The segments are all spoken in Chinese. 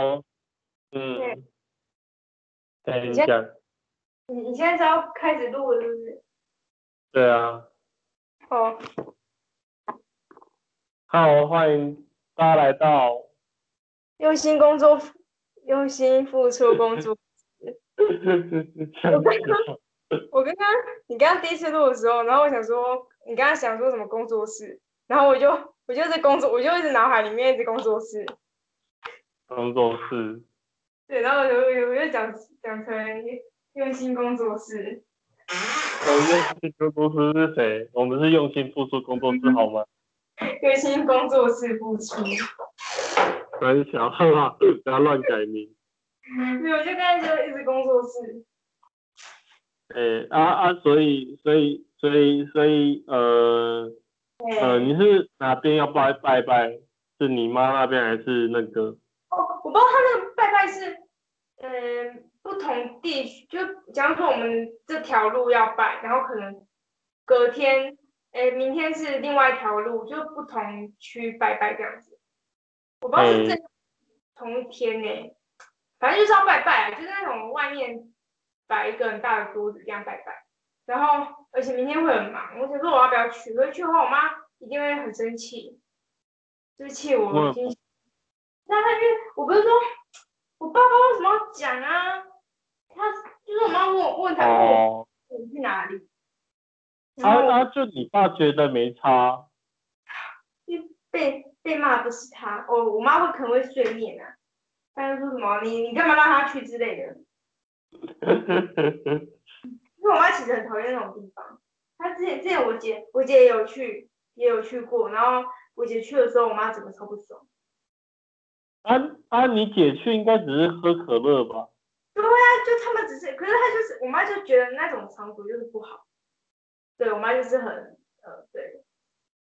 哦，嗯，对你讲，你你现在是要开始录了是不是？对啊，哦，好，欢迎大家来到，用心工作，用心付出工作。我刚刚你刚刚第一次录的时候，然后我想说，你刚刚想说什么工作室，然后我就我就在工作，我就一直脑海里面一直工作室，工作室，对，然后我就我就讲讲成用心工作室，用心工作室是谁？我们是用心付出工作室好吗？用心工作室付出，很小，好不好？不要乱改名。没有，就刚才就一直工作室，诶、啊啊，所以所以所以所以呃呃，你是哪边要拜拜拜？是你妈那边还是那个？哦，我不知道他那个拜拜是，嗯，不就假如说我们这条路要拜，然后可能隔天，哎，明天是另外一条路，就不同区拜拜这样子。我不知道是这同一天呢、反正就是要拜拜啊，就是那种外面摆一个很大的桌子这样拜拜，然后而且明天会很忙，我想说我要不要去，可是去的话我妈一定会很生气，就是气我。那他因为我不是说，我爸爸为什么要讲啊？他就是我妈问我问他问我哦，去哪里，啊然后啊，就你爸觉得没差，被被骂不是他，哦，我妈会可能会碎念啊，她就说什么你你干嘛让他去之类的，因为我妈其实很讨厌那种地方。她之前之前我姐我姐也有去也有去过，然后我姐去的时候，我妈整个超不爽。啊啊，你姐去应该只是喝可乐吧？对啊，就他们只是，可是他就是我妈就觉得那种场所就是不好。对我妈就是很呃对，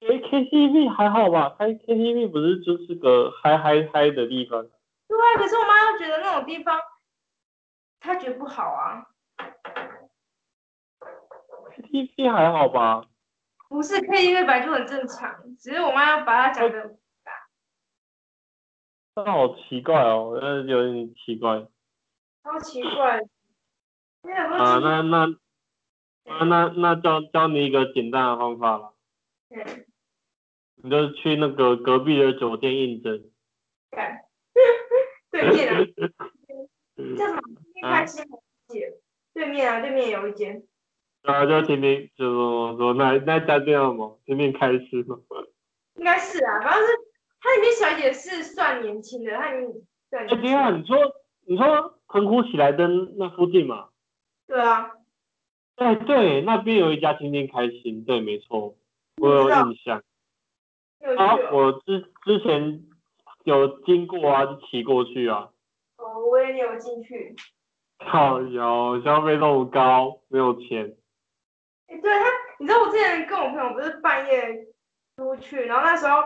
诶 KTV 还好吧？开 KTV 不是就是个嗨嗨嗨的地方？对啊，可是我妈又觉得那种地方，她觉得不好啊。KTV 还好吧？不是 KTV 本来就很正常，只是我妈要把它讲的那好奇怪哦，呃，有点奇怪。超奇怪啊，那那那啊那那教教你一个简单的方法了，对你就去那个隔壁的酒店应征。对 对面啊，叫什么？天开对面啊，对面有一间。然后就天天就说说那那家店什么，天天开始吗。应该是啊，反正是它里面小姐是算年轻的，她已经算哎，年轻天啊，的。你说你说澎湖喜来登那附近嘛？对啊，哎，对，那边有一家天天开心，对，没错，我有印象。啊，哦。我之之前有经过啊，就骑过去啊。哦，我也有进去。靠有消费那么高，没有钱。哎，对他，你知道我之前跟我朋友不是半夜出去，然后那时候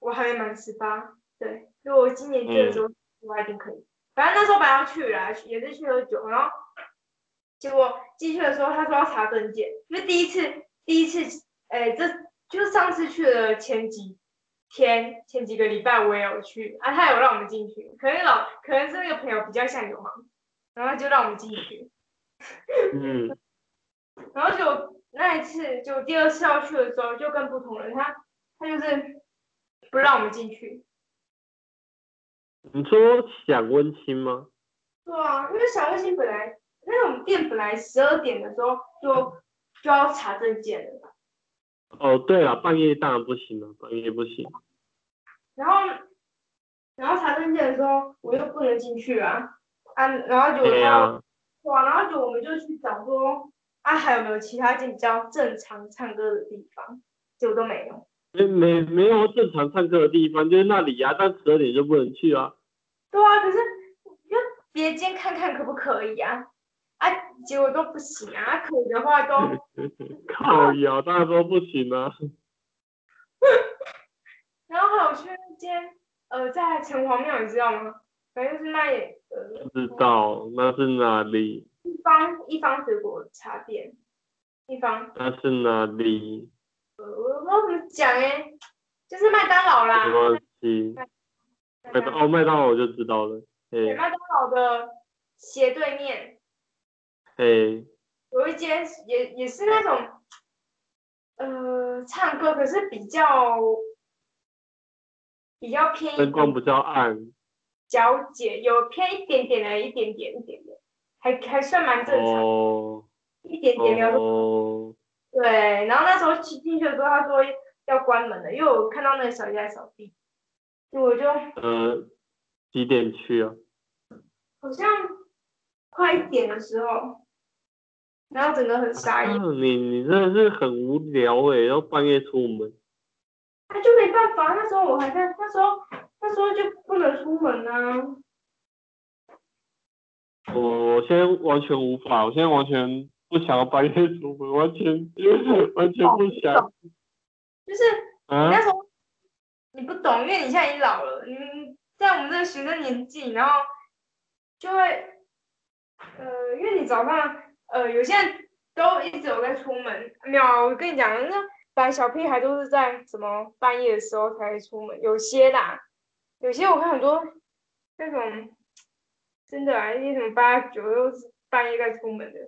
我还没满十八，对，就我今年去的时候我还一定可以。反正那时候本来要去啦，也是去喝酒，然后结果进去的时候他说要查证件，因为第一次第一次，哎，这就是上次去的前几天前几个礼拜我也有去啊，他有让我们进去，可能老可能是那个朋友比较像流氓，然后就让我们进去。嗯，然后就那一次，就第二次要去的时候，就跟不同人，他他就是不让我们进去。你说想温馨吗？对啊，因为想温馨本来那种店本来十二点的时候就就要查证件了，哦，对了，半夜当然不行了，半夜不行。然后然后查证件的时候我又不能进去啊啊，然后就对他啊，哇，然后就我们就去找说啊还有没有其他间比较正常唱歌的地方，结果都没有。没没没有正常上课的地方，就是那里啊，但十二点就不能去啊。对啊，可是就别间看看可不可以啊？啊，结果都不行啊，啊可以的话都，可以啊，当然说不行啊。然后还有去那间呃，在城隍庙，你知道吗？反正就是卖呃不知道那是哪里？一方一方水果茶店，一方那是哪里？呃我怎么讲哎、就是麦当劳啦。没，关系。麦当哦，麦当劳我就知道了。对，麦当劳的斜对面。嘿，有一间也也是那种，呃，唱歌可是比较比较偏灯光比较暗。皎洁，有偏一点点的，一点点一点点，还还算蛮正常，哦。一点点哦，对，然后那时候进进去的时候，他说要关门了，因为我看到那个小姐在扫地，所以我就呃，几点去啊？好像快一点的时候，然后整个很傻眼，啊你你真的是很无聊诶，要半夜出门。他就没办法，那时候我还在，那时候那时候就不能出门啊，我我现在完全无法，我现在完全不想要半夜出门，完全 完全不想。就是你啊那时候你不懂，因为你现在已经老了，你在我们这个学生年纪，然后就会，呃，因为你早上，呃，有些人都一直有在出门，没有啊，我跟你讲，那本来小屁孩都是在什么半夜的时候才出门，有些啦，有些我看很多那种真的啊，一些什么八九都是半夜在出门的，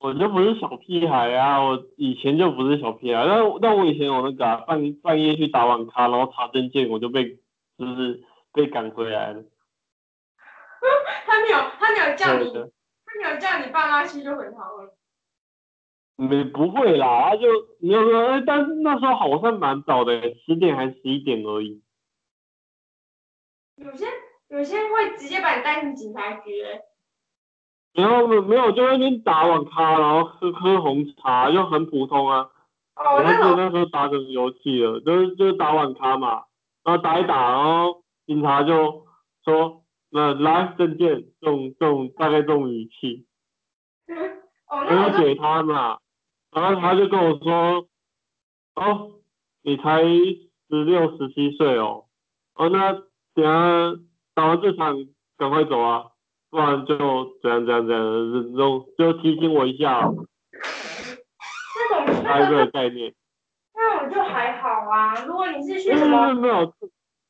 我就不是小屁孩啊，我以前就不是小屁孩，但但我以前有那个、啊、半半夜去打网咖，然后查证件，我就被就是被赶回来了。他没有，他没有叫你，他没有叫你爸妈去就很好了。没不会啦，他就没有说，哎，但是那时候好像蛮早的，十点还十一点而已。有些有些会直接把你带进警察局、欸，然后没没有就在那边打网咖，然后喝喝红茶，就很普通啊。哦，我还记得那时候打什么游戏了，就是就是打网咖嘛，然后打一打，然后警察就说，那来证件，这种这种大概这种语气，哦，我那我就就给他嘛，然后他就跟我说，哦，你才十六十七岁哦，哦那等下打完这场赶快走啊，不然就怎样怎样怎样，就就提醒我一下哦，那种那个个概念。那种就还好啊。如果你是去什么，没有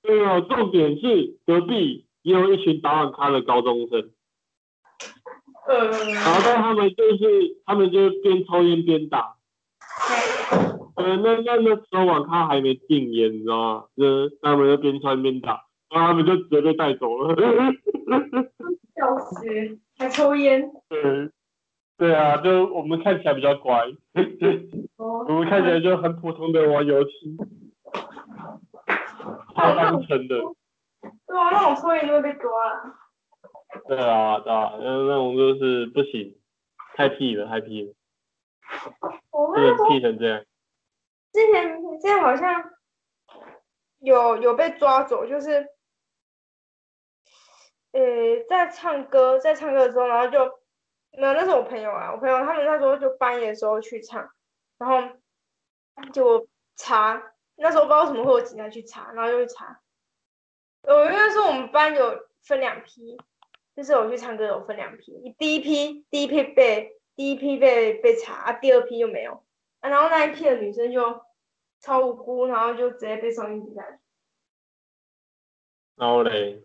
没有，重点是隔壁也有一群打网咖的高中生，呃，然后但他们就是他们就是边抽烟边打，呃，那那那时候网咖还没禁烟，你知道吗？就是他们就边抽烟边打，然后他们就直接被带走了。笑死，还抽烟。对，对啊，就我们看起来比较乖，哦我们看起来就很普通的玩游戏，超单纯的。对啊，那种抽烟就会被抓了。对啊，对啊，那那种就是不行，太屁了，太屁了，我屁成这样。之前之前好像有有被抓走，就是，呃，在唱歌，在唱歌的时候，然后就，没有，那是我朋友啊，我朋友他们那时候就半夜的时候去唱，然后就查，那时候不知道为什么会有警察去查，然后就去查，呃，因为说我们班有分两批，就是我去唱歌有分两批，第一批第一批被第一批被被查，啊第二批就没有。啊，然后那一批的女生就超无辜，然后就直接被送进警察局，然后嘞，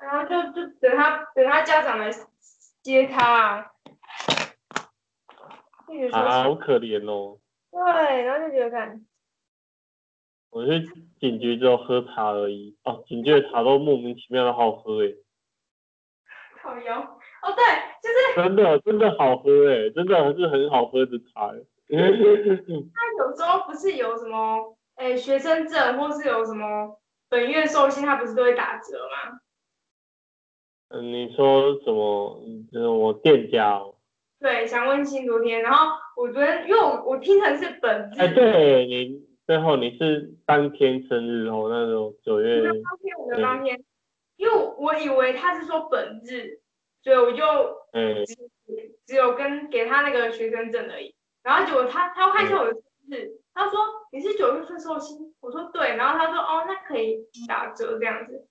然后就就等他等他家长来接他啊，就觉得啊，好可怜哦。对，然后就觉得看，我去警局只有喝茶而已，哦，警局的茶都莫名其妙的好喝诶，好油，哦对，就是真的真的好喝诶，真的是很好喝的茶诶。他有时候不是有什么，诶学生证或是有什么本月寿星，他不是都会打折吗？嗯，你说什么？就是我店家哦。对，想问清昨天，然后我昨天因为我我听成是本日，哎，对你最后你是当天生日哦，那种九月当天我的当天，因为我我以为他是说本日，所以我就嗯只只有跟给他那个学生证而已。然后结果他他要看一下我的生日，他说你是九月份寿星，我说对，然后他说哦那可以打折这样子。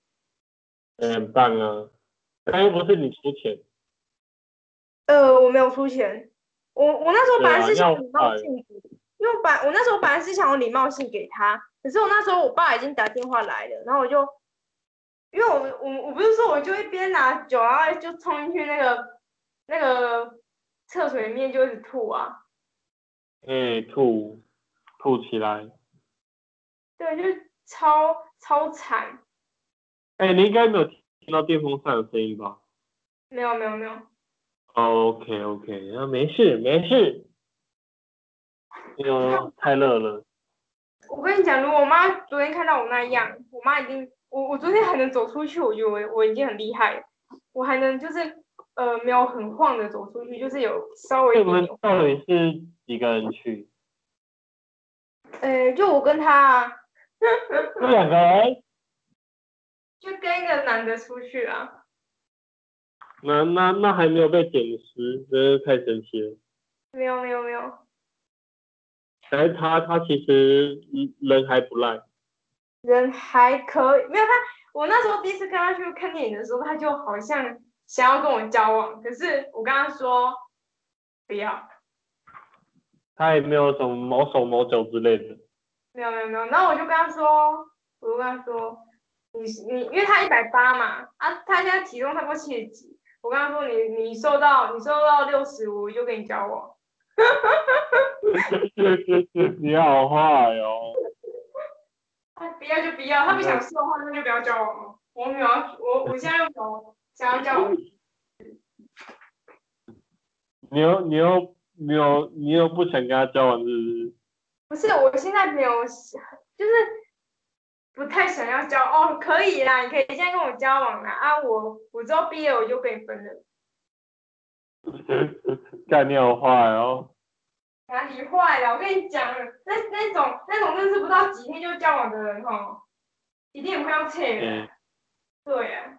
哎很棒啊，但又不是你出钱，呃，我没有出钱，我我那时候本来是想礼貌性给，因为我本我那时候本来是想用礼貌性给他，可是我那时候我爸已经打电话来了，然后我就因为我我我不是说我就一边拿酒，然后就冲进去那个那个厕所里面就一直吐啊，哎，吐吐起来。对，就是超超惨，哎，你应该没有听到电风扇的声音吧？没有没有没有，哦，OK OK，那没事没事。因为太热了。我跟你讲，如果我妈昨天看到我那样，我妈已经，我我昨天还能走出去，我觉得我我已经很厉害了，我还能就是呃没有很晃的走出去，就是有稍微一你们到底是几个人去？呃，就我跟他啊，这两个人？就跟一个男的出去啊，那那那还没有被捡尸，真是太神奇了。没有没有没有，但是他他其实人还不赖，人还可以，没有他，我那时候第一次跟他去看电影的时候，他就好像想要跟我交往，可是我跟他说不要，他也没有什么毛手毛脚之类的。没有没有没有，然后我就跟他说，我就跟他说，你你，因为他一百八嘛，啊，他现在体重差不多七十几，我跟他说你你瘦到你瘦到六十，我就跟你交往。你好坏哦！他不要就不要，他不想瘦的话，那就不要交往了。我没有，我我现在又没有想要交往。你又你又没有你又不想跟他交往，是不是？不是，我现在没有，就是不太想要交哦，可以啦，你可以现在跟我交往啦啊，我我之后毕业我就跟你分了。干你好坏哦！哪里坏了？我跟你讲，那那种那种认识不到几天就交往的人哦，一定也不要切的。嗯对啊，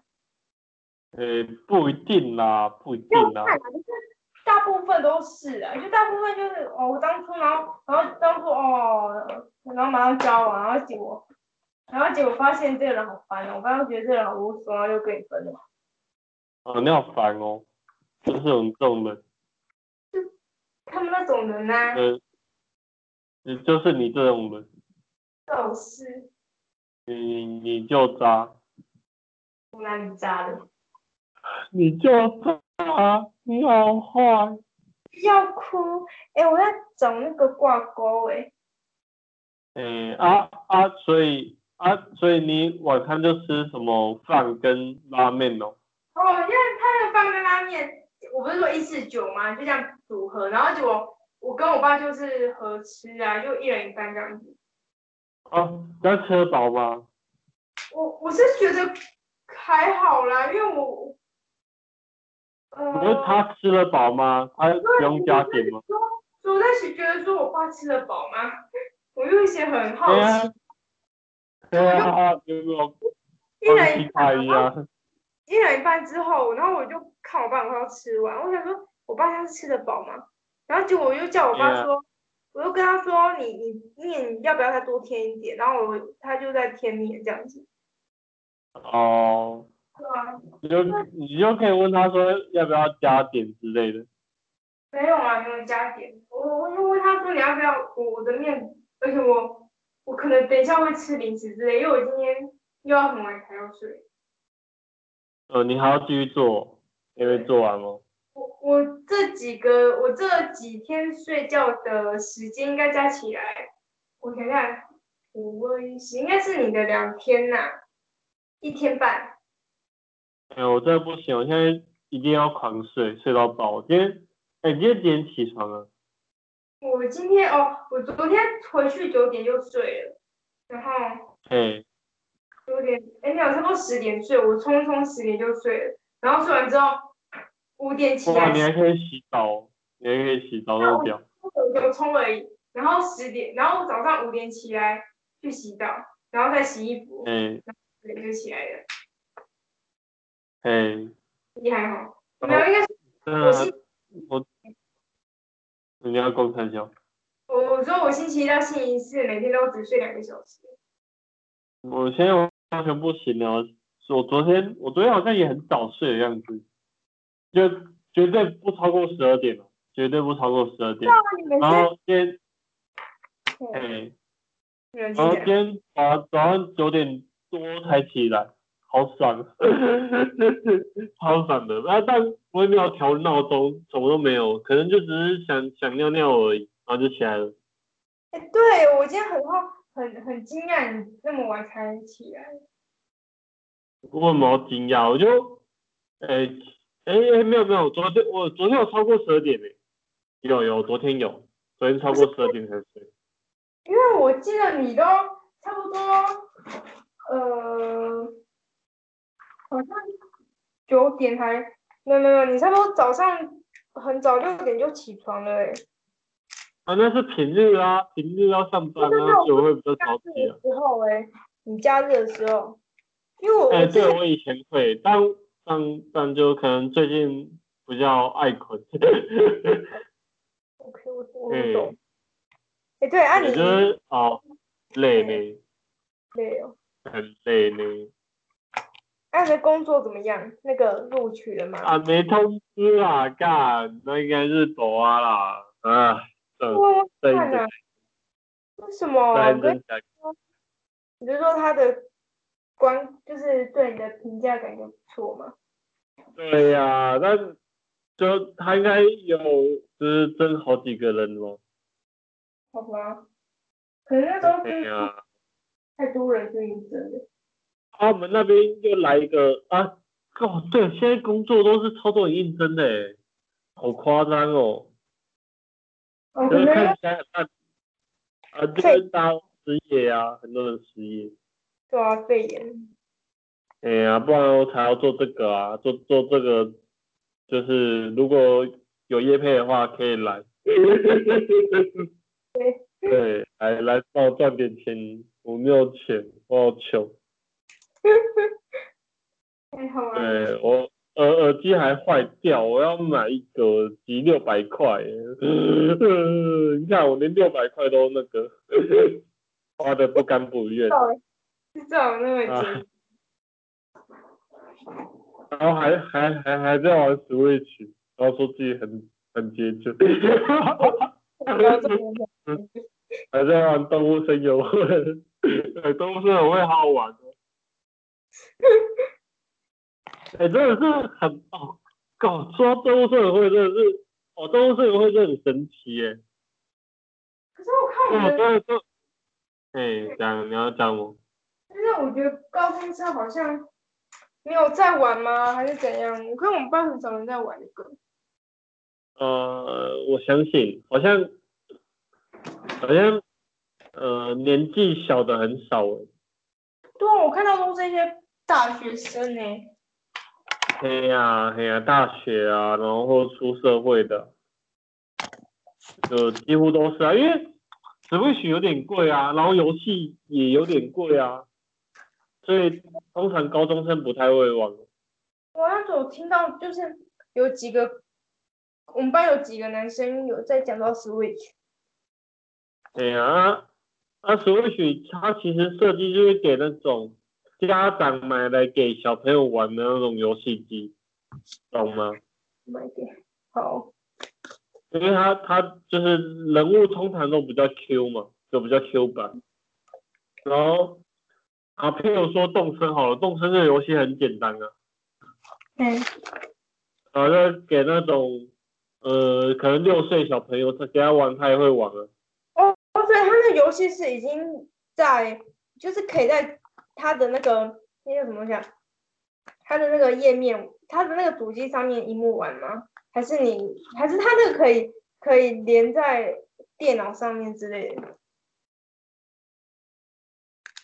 呃，不一定啦，不一定啦。大部分都是啊，就大部分就是哦，我当初然后然后当初哦，然后马上交往，然后结果然后结果发现这个人好烦哦，我刚刚觉得这个人好无所谓，就跟你分了。哦，你好烦哦，就是有这种人，他们那种人呢、呃，你就是你这种人，就是你你你就渣，我哪里渣了？你就渣，你好坏。不要哭，哎、我在找那个挂钩哎、诶、啊啊，所以啊，所以你晚餐就吃什么饭跟拉面哦？哦，因为他的饭跟拉面，我不是说一四九吗？就这样组合，然后结果我跟我爸就是合吃啊，就一人一半这样子。啊，那吃得饱吗？我我是觉得还好啦，因为我，呃，可是他吃得饱吗？他不用加点吗？说，我在是觉得说我爸吃得饱吗？我就一些很好奇，，对啊，有没有一人一半，一样？一人一半之后，然后我就看我爸很快要吃完，我想说我爸他是吃得饱吗？然后结果我又叫我爸.说，我就跟他说你你面要不要再多添一点？然后我他就在添面这样子，哦，对啊，你就你就可以问他说要不要加点之类的。没有啊，没有加点。我我就问他说你要不要我我的面，而且我我可能等一下会吃零食之类，因为我今天又要很晚才要睡。呃，你还要继续做，因为做完哦。我我这几个我这几天睡觉的时间应该加起来，我想想，五二一十应该是你的两天呐、一天半。哎、我真的不行，我现在一定要狂睡，睡到饱。我今天，哎、你今天几点起床啊？我今天哦，我昨天回去九点就睡了，然后嗯、九点，哎没有，差不多十点睡，我匆匆十点就睡了，然后睡完之后五点起哇，来你还可以洗澡，你还可以洗澡，那么屌。我就冲而已，然后十点，然后早上五点起来去洗澡，然后再洗衣服，嗯、十点就起来了，嗯、你还好？没有，应该是我星，我，你要公三小。我我说我星期一到星期四每天都只睡两个小时，我现在完全不行了，我昨天我昨天好像也很早睡的样子，就绝对不超过十二点了，绝对不超过十二点。然后今天，嗯哎、然后今？天早早上九点多才起来，好爽，超爽的。啊，但我也没有调闹钟，什么都没有，可能就只是想想尿尿而已，然后就起来了。哎，对我今天很好，很很惊讶你那么晚才起来。我没有惊讶，我就，哎哎哎，没有没有，昨天我昨天有超过十二点呢，有有，昨天有，昨天超过十二点才睡。因为我记得你都差不多，呃，好像九点还没有没有，你差不多早上很早六点就起床了哎。啊，那是平日啊，平日要上班啊，就会比较早起啊。时候哎，你假日的时候。因为我哎，对，我以前会，但但但就可能最近比较爱困。OK，我我懂。哎，对，啊，你觉得哦，累呢？累哦。很累呢。啊，你的工作怎么样？那个录取了吗？啊，没通知啊，干，那应该是躲啊啦，啊，我看啊。为什么？你就说他的？观就是对你的评价感觉不错嘛？对呀，但就他应该有就是争好几个人咯。好吧，可能那时候是太多人去应征了。他们那边又来一个啊！哦，对，现在工作都是超多人应征的，好夸张哦。就是看起来很啊，就是当失业啊，很多人失业。对啊，肺炎。哎呀，不然我才要做这个啊，做做这个，就是如果有业配的话，可以来。对。对，来来帮我赚点钱，我没有钱，我好穷。太好了。对我耳耳机还坏掉，我要买一个耳机六百块，你看我连六百块都那个，花的不甘不愿。是这样那么紧，然后还还还还在玩 Switch，然后说自己很很拮据，还在玩动物森友会，哎，动物森友会好好玩哦，哎，真的是很哦，搞说动物社友会真的是，哦，动物社友会真的很神奇耶，可是我看我真的哎，讲你要讲吗？但是我觉得高中生好像没有在玩吗？还是怎样？我看我们班很少人在玩那个。呃，我相信，好像好像呃年纪小的很少哎。对啊，我看到都是一些大学生呢。嘿呀嘿呀，大学啊，然后出社会的，就几乎都是啊，因为 Switch 有点贵啊，然后游戏也有点贵啊。所以通常高中生不太会玩。我那时候听到就是有几个，我们班有几个男生有在讲到 Switch。对啊，啊 Switch 它其实设计就是给那种家长买来给小朋友玩的那种游戏机，懂吗？买给好。因为他他就是人物通常都比较 Q 嘛，就比较 Q 版，然后。啊，譬如说动森好了，动森这个游戏很简单啊。嗯。啊，就给那种呃，可能六岁小朋友他给他玩，他也会玩啊。哦哦，对，他那游戏是已经在，就是可以在他的那个那叫什么东西啊？它的那个页面，它的那个主机上面一幕玩吗？还是你，还是它那个可以可以连在电脑上面之类的？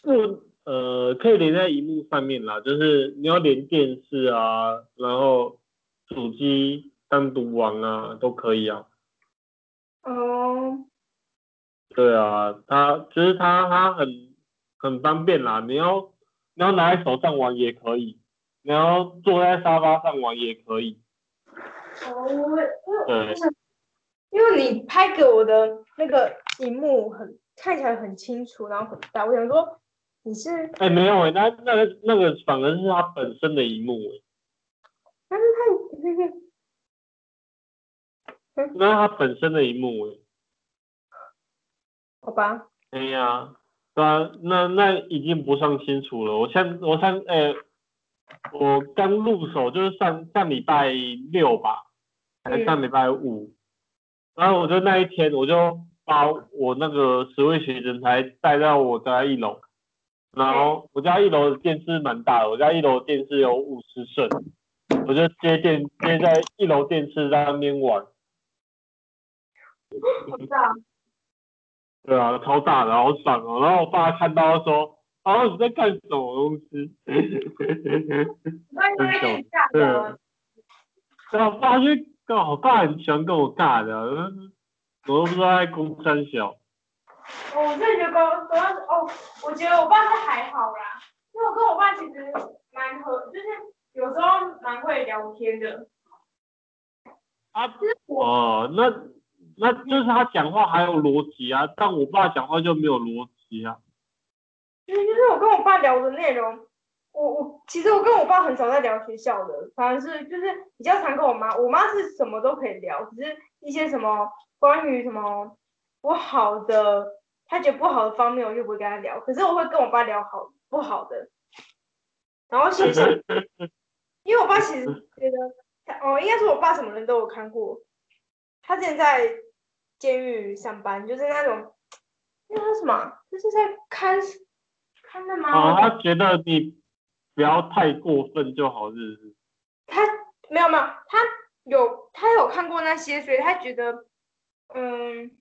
嗯。呃，可以连在荧幕上面啦，就是你要连电视啊，然后主机单独玩啊，都可以啊。哦。对啊，它其实它它很很方便啦，你要你要拿在手上玩也可以，你要坐在沙发上玩也可以。哦，对。因为你拍给我的那个荧幕很看起来很清楚，然后很大，我想说。你是哎没有哎，那那个那个反而是它本身的荧幕哎，但是它那它本身的一幕哎，好吧。哎呀，对啊，那那已经不算清楚了。我现我现哎，我刚入手就是上上礼拜六吧，还是上礼拜五，然后我就那一天我就把我那个十位学生才带到我家一楼，然后我家一楼的电视蛮大的，我家一楼电视有五十寸，我就接电接在一楼电视在那边玩。对啊，超大的，好爽哦！然后我爸看到说：“啊，你在干什么东西？” 很大的。然后我爸就跟我爸很喜欢跟我尬的，我都不知道在公山小。哦，我真的觉得公公哦，我觉得我爸是还好啦，因为我跟我爸其实蛮合，就是有时候蛮会聊天的。啊，哦，那。那就是他讲话还有逻辑啊，但我爸讲话就没有逻辑啊。就是我跟我爸聊的内容，我我其实我跟我爸很少在聊学校的，反而是就是比较常跟我妈，我妈是什么都可以聊，只是一些什么关于什么不好的，他觉得不好的方面，我就不会跟他聊。可是我会跟我爸聊好不好的，然后学校，因为我爸其实觉得，哦，应该是我爸什么人都有看过，他之前在。监狱上班就是那种，那叫什么？就是在看看的吗？哦，他觉得你不要太过分就好，是不是？他没有没有，他有他有看过那些，所以他觉得，嗯，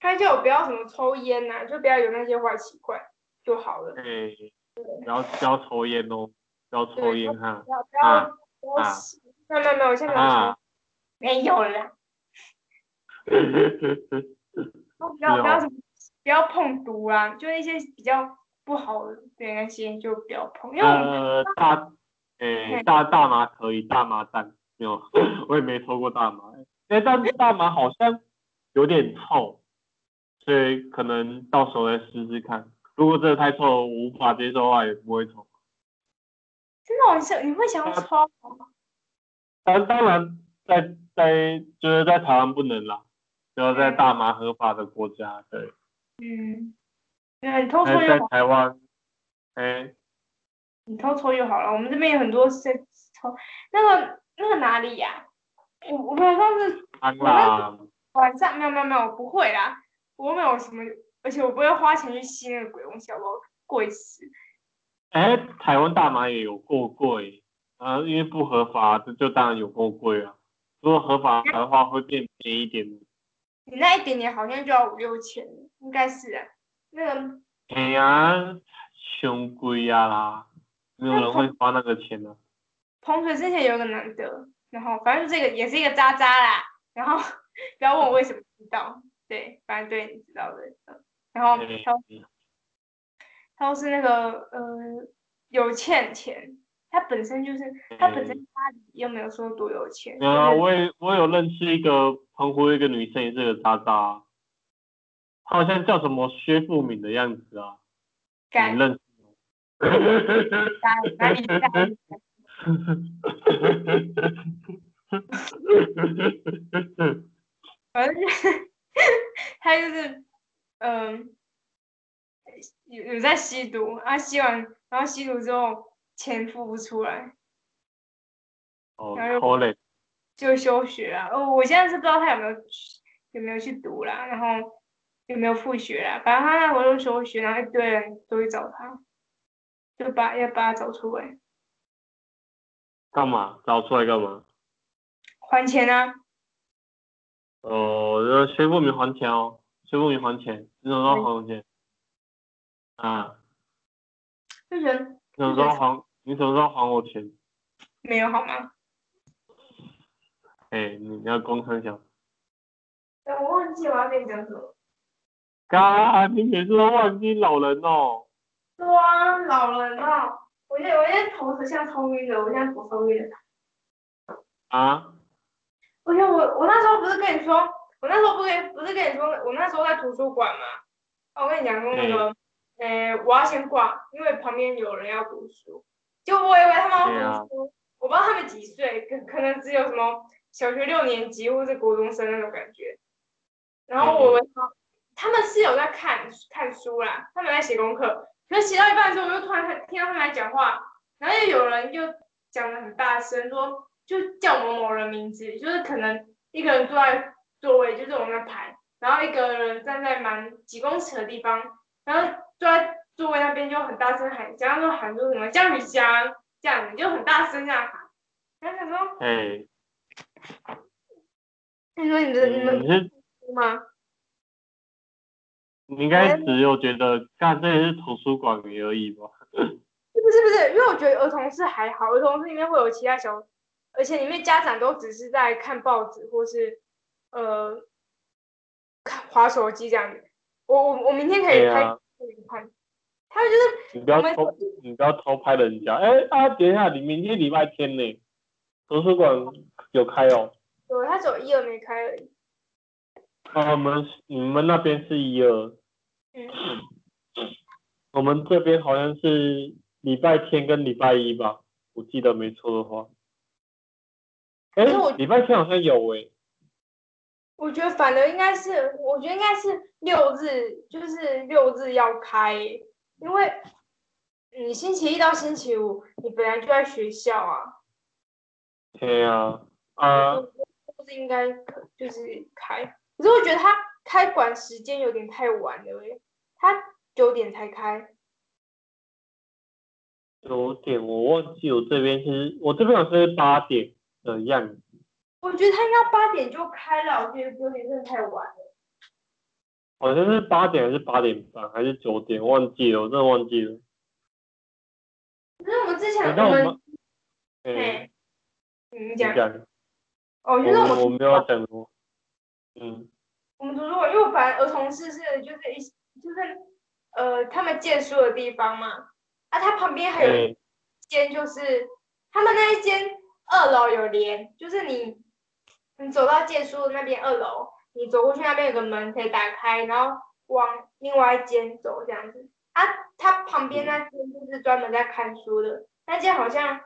他叫我不要什么抽烟呐，就不要有那些坏习惯就好了。对，不要不要抽烟哦，不要抽烟哈。不要不要多吸，没有没有没有，我现在没有抽，没有了。不要不要什么，不要碰毒啊！就那些比较不好的那些就不要碰。呃，大，诶，大大麻可以，大麻蛋没有，我也没抽过大麻。哎，但是大麻好像有点臭，所以可能到时候再试试看。如果真的太臭，我无法接受的话，也不会抽。真的，我想你会想要抽吗？当当然，在在就是在台湾不能啦。要在大麻合法的国家，对。嗯。对，偷抽又。在台湾，哎。你偷抽就好了，我们这边有很多在抽。那个那个哪里呀？我我晚上是。晚上没有没有没有，不会啦，我没有什么，而且我不会花钱去吸那个鬼东西，好不好？贵死。哎，台湾大麻也有够贵，啊，因为不合法，这就当然有够贵啊。如果合法的话，会变便宜一点。你那一点点好像就要五六千，应该是啊。那个。哎呀，凶贵呀啦，没有人会花那个钱的。同学之前有个男的，然后反正这个也是一个渣渣啦，然后 不要问我为什么知道，对，反正对你知道的。然后他他是那个呃有欠钱。他本身就是，他本身家里又没有说多有钱。啊，我也我有认识一个澎湖一个女生，也是个渣渣，她好像叫什么薛富敏的样子啊。敢认识？哪里在？反正就是他就是嗯，有有在吸毒，啊吸完然后吸毒之后。钱付不出来，哦，好嘞，就休学啊！哦，我现在是不知道他有没有有没有去读啦，然后有没有复学啦，反正他那会就休学，然后一堆人都会找他，就把要把他找出来。干嘛？找出来干嘛？还钱啊！哦，要宣布明还钱哦，宣布明还钱，你怎么说还钱？啊？就人。什么时候还？你什么时候还我钱？没有好吗？哎，你要公开讲。我忘记我要跟你讲什么。嘎，你每次都忘记老人哦。对啊，老人哦。我现在我现在头是像抽晕的，我现在头抽晕的。啊？我想我我那时候不是跟你说，我那时候不跟不是跟你说，我那时候在图书馆嘛。我跟你讲过那个。呃，我要先挂，因为旁边有人要读书，就我以为他们要读书，我不知道他们几岁，可可能只有什么小学六年级或者是国中生那种感觉。然后我们他们是有在看看书啦，他们在写功课，可是写到一半的时候，我就突然听到他们在讲话，然后又有人就讲的很大声，说就叫某某人名字，就是可能一个人坐在座位，就是我们的排，然后一个人站在蛮几公尺的地方，然后坐在座位那边就很大声喊，假如说喊出什么江雨香这样子，就很大声这样喊。然后想说，哎，你说你的你们你是吗？你应该只有觉得，干这也是图书馆而已吧？不是不是，因为我觉得儿童室还好，儿童室里面会有其他小，而且里面家长都只是在看报纸或是呃看划手机这样子。我我我明天可以拍给你看，他们就是你不要偷，你不要偷拍人家。哎啊，等一下，你明天礼拜天呢？图书馆有开哦。有他只有一二没开而已。啊，我们你们那边是一二，嗯，我们这边好像是礼拜天跟礼拜一吧，我记得没错的话。哎礼拜天好像有哎、我觉得反而应该是，我觉得应该是六日，就是六日要开，因为你星期一到星期五你本来就在学校啊。对呀，啊，就是应该就是开，可是我觉得他开馆时间有点太晚了诶，他九点才开，九点我忘记我这边是，我这边好像是八点的样子。我觉得他应该八点就开了，我觉得九点真的太晚了。好像是八点还是八点半还是九点，忘记了，我真的忘记了。可是我们之前那我们哎，嘿，你你讲，讲，哦，就是我们我我没有讲过。嗯，我们图书馆，因为我本来儿童室是就是一就是呃他们借书的地方嘛，啊，它旁边还有一哎，间就是他们那一间二楼有连，就是你你走到借书的那边二楼，你走过去那边有个门可以打开，然后往另外一间走这样子。啊，它旁边那间就是专门在看书的，那间好像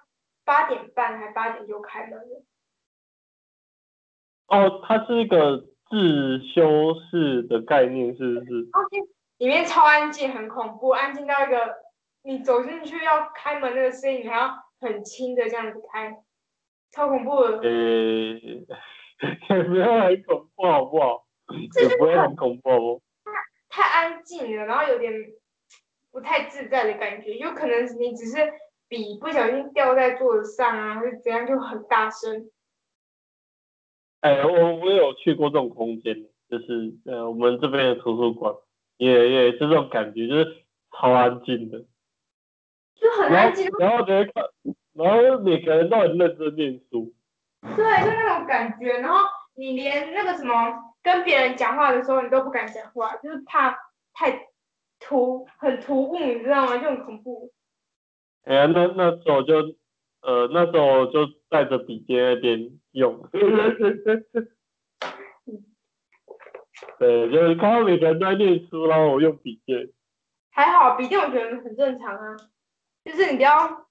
八点半还八点就开门了。哦，它是一个自修室的概念，是不是？里面超安静，很恐怖，安静到一个你走进去要开门那个声音，你还要很轻的这样子开，超恐怖的。呃，也没有很恐怖，好不好？也不会很恐怖，好不好？太安静了，然后有点不太自在的感觉，有可能你只是笔不小心掉在桌子上啊，或者怎样就很大声。哎，我我有去过这种空间，就是呃，我们这边的图书馆也也是这种感觉，就是超安静的，就很然后安静，然后觉得看，然后每个人都很认真念书，对，就那种感觉。然后你连那个什么跟别人讲话的时候，你都不敢讲话，就是怕太突很突兀，你知道吗？就很恐怖。哎呀，那那时候就呃那时候就带着笔记在那边用，对，就是看到每个人都在念书，然后我用笔尖。还好笔尖我觉得很正常啊，就是你不要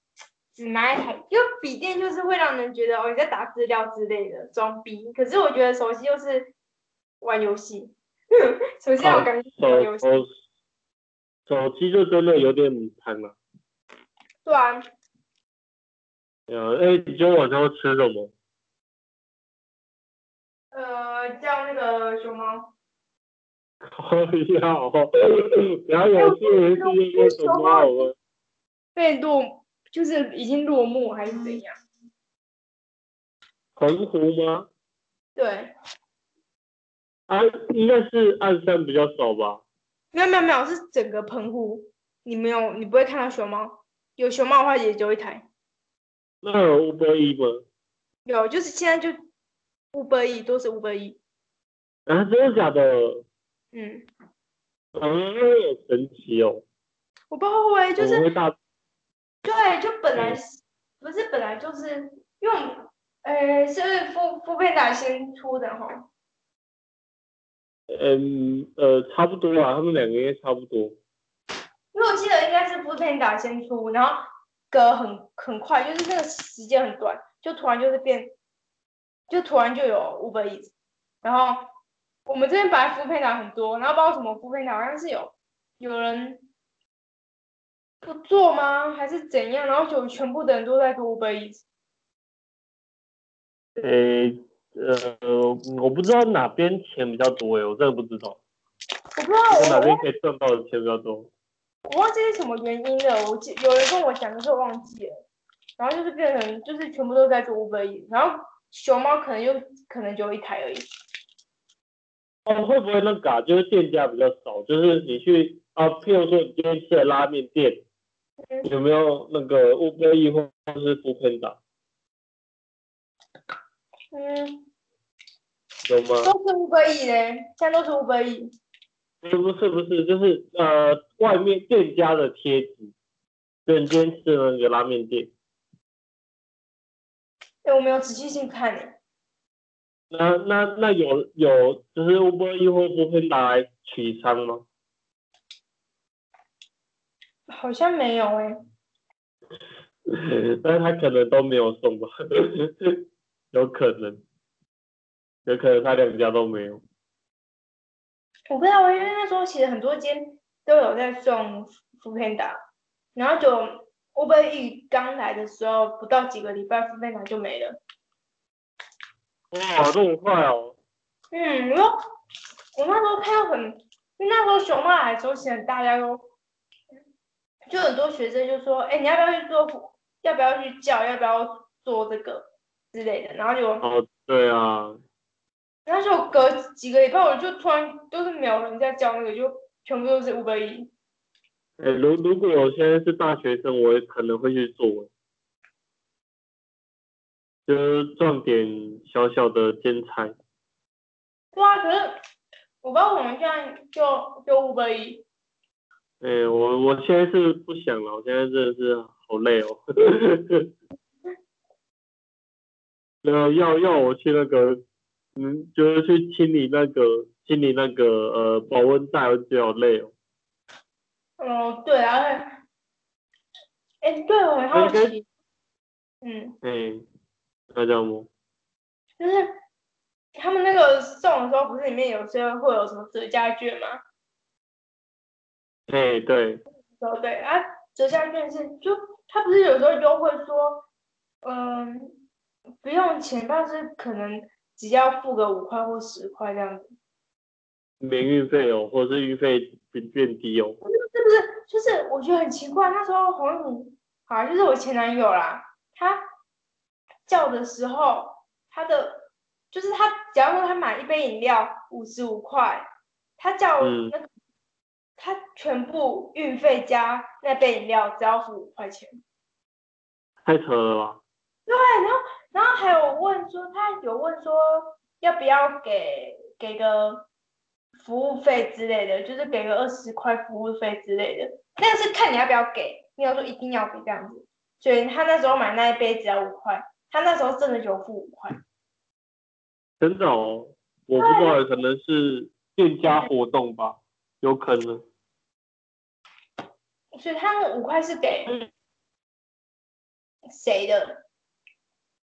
只拿一台，因为笔电就是会让人觉得哦你在打资料之类的装逼，可是我觉得手机又是玩游戏，手机我感觉玩游戏，手手手机就真的有点母汤了。对啊，呃，哎，你今天晚上要吃什么？呃叫那个熊猫，靠要，然后有事没事就说什么好了？被落就是已经落幕还是怎样？澎湖吗？对，啊，应该是岸上比较少吧。没有没有没有，是整个澎湖，你没有你不会看到熊猫，有熊猫的话也就一台。那有乌龟一吗？有，就是现在就五百亿都是五百亿，啊，真的假的？嗯，啊，神奇哦！我不会就是对，就本来是不是本来就是因为我们呃是富富佩达先出的哈，嗯呃差不多啦，他们两个应该差不多。因为我记得应该是富佩达先出，然后隔很很快，就是那个时间很短，就突然就是变，就突然就有五百亿，然后我们这边本来富佩达很多，然后不知道什么富佩达好像是有有人不做吗？还是怎样？然后就全部的人都在做 Uber Eats。诶、呃，我不知道哪边钱比较多诶，我真的不知道，我不知道我哪边可以赚到的钱比较多。我忘记是什么原因了，我记有人跟我讲，可是我忘记了。然后就是变成就是全部都在做 Uber Eats，然后熊猫可能就可能就一台而已。哦，会不会那个啊？就是店家比较少，就是你去啊，譬如说你今天吃的拉面店，嗯有没有那个 Uber E 或是不喷打嗯，有吗？都是 Uber Eats 嘞，现在都是 Uber Eats。不是不是不是，就是呃外面店家的贴纸，就你今天吃的那个拉面店，哎，我没有仔细去看诶。那那那有有就是 Uber E 或不喷打来取餐吗？好像没有哎。但是他可能都没有送吧，有可能，有可能他两家都没有。我不知道，因为那时候其实很多间都有在送 o o Panda，然后就 Uber E 刚来的时候，不到几个礼拜福片达就没了。哇，这么快哦！嗯，我说我那时候看到很，因为那时候熊猫来的时候，其实大家都就很多学生就说，哎，你要不要去做？要不要去教？要不要做这个之类的？然后就哦，对啊，然后就隔几个礼拜，我就突然都是没有人在教那个，就全部都是 Uber E。哎，如如果我现在是大学生，我也可能会去做，就是赚点小小的兼差。对啊，可是我不知道我们现在就就 Uber E。哎，我我现在是不想了，我现在真的是好累哦。那要要我去那个，嗯，就是去清理那个清理那个呃保温袋，我觉得好累哦。哦，对啊，哎，对，我很好奇，嗯，哎，那叫什么？就是他们那个送的时候，不是里面有些会有什么折价券吗？哎，对，对对啊，折价券是就他不是有时候优惠说，嗯，不用钱，但是可能只要付个五块或十块这样子。免运费哦，或者是运费变变低哦。是不是？就是我觉得很奇怪，那时候好像你，好像就是我前男友啦，他叫的时候，他的就是他，假如说他买一杯饮料五十五块，他叫嗯那个、他全部运费加那杯饮料只要付五块钱。太扯了吧？对，然后然后还有问说，他有问说要不要给给个服务费之类的，就是给个二十块服务费之类的，那个是看你要不要给，你要说一定要给这样子，所以他那时候买那一杯只要五块，他那时候真的就付五块，真的哦，我不知道，可能是店家活动吧，有可能。所以他们五块是给谁的？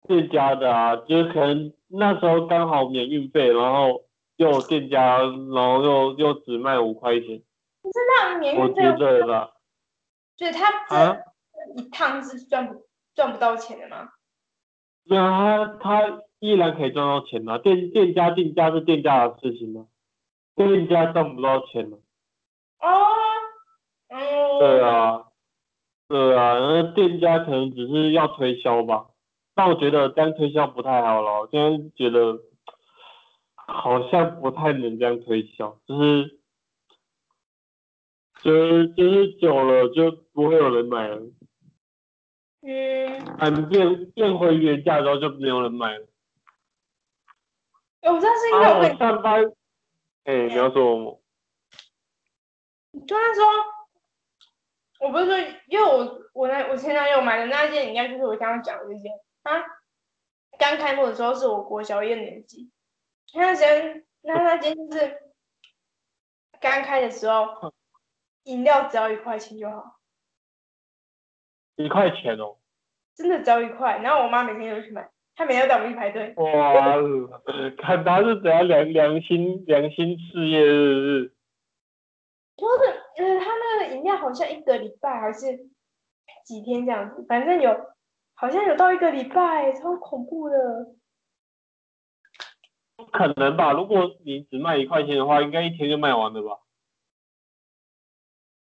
店家的啊，就是可能那时候刚好免运费，然后又有店家，然后又又只卖五块钱，那免我运费觉，得啦。所以他啊这一趟是赚不赚不到钱的吗？对啊，他他依然可以赚到钱啊，店店家定价是店家的事情啊，店家赚不到钱了。哦，嗯，对，啊，对啊，那店家可能只是要推销吧，但我觉得这样推销不太好了，我现在觉得好像不太能这样推销，就是就是就是久了就不会有人买了，嗯，嗯，变变回原价之后就没有人买了。我知道是因为上班，哎、你要说我就那时候，我不是说，因为我我那我前男友买的那件饮料，就是我刚刚讲的这件。他刚开幕的时候是我国小一二年级，那段时间那那件就是刚开的时候，饮料只要一块钱就好，一块钱哦，真的只要一块。然后我妈每天都去买，她每天都带我们去排队。哇，看他是怎样良良心良心事业，是不是？就是呃，他那个饮料好像一个礼拜还是几天这样子，反正有好像有到一个礼拜，超恐怖的。不可能吧？如果你只卖一块钱的话，应该一天就卖完了吧？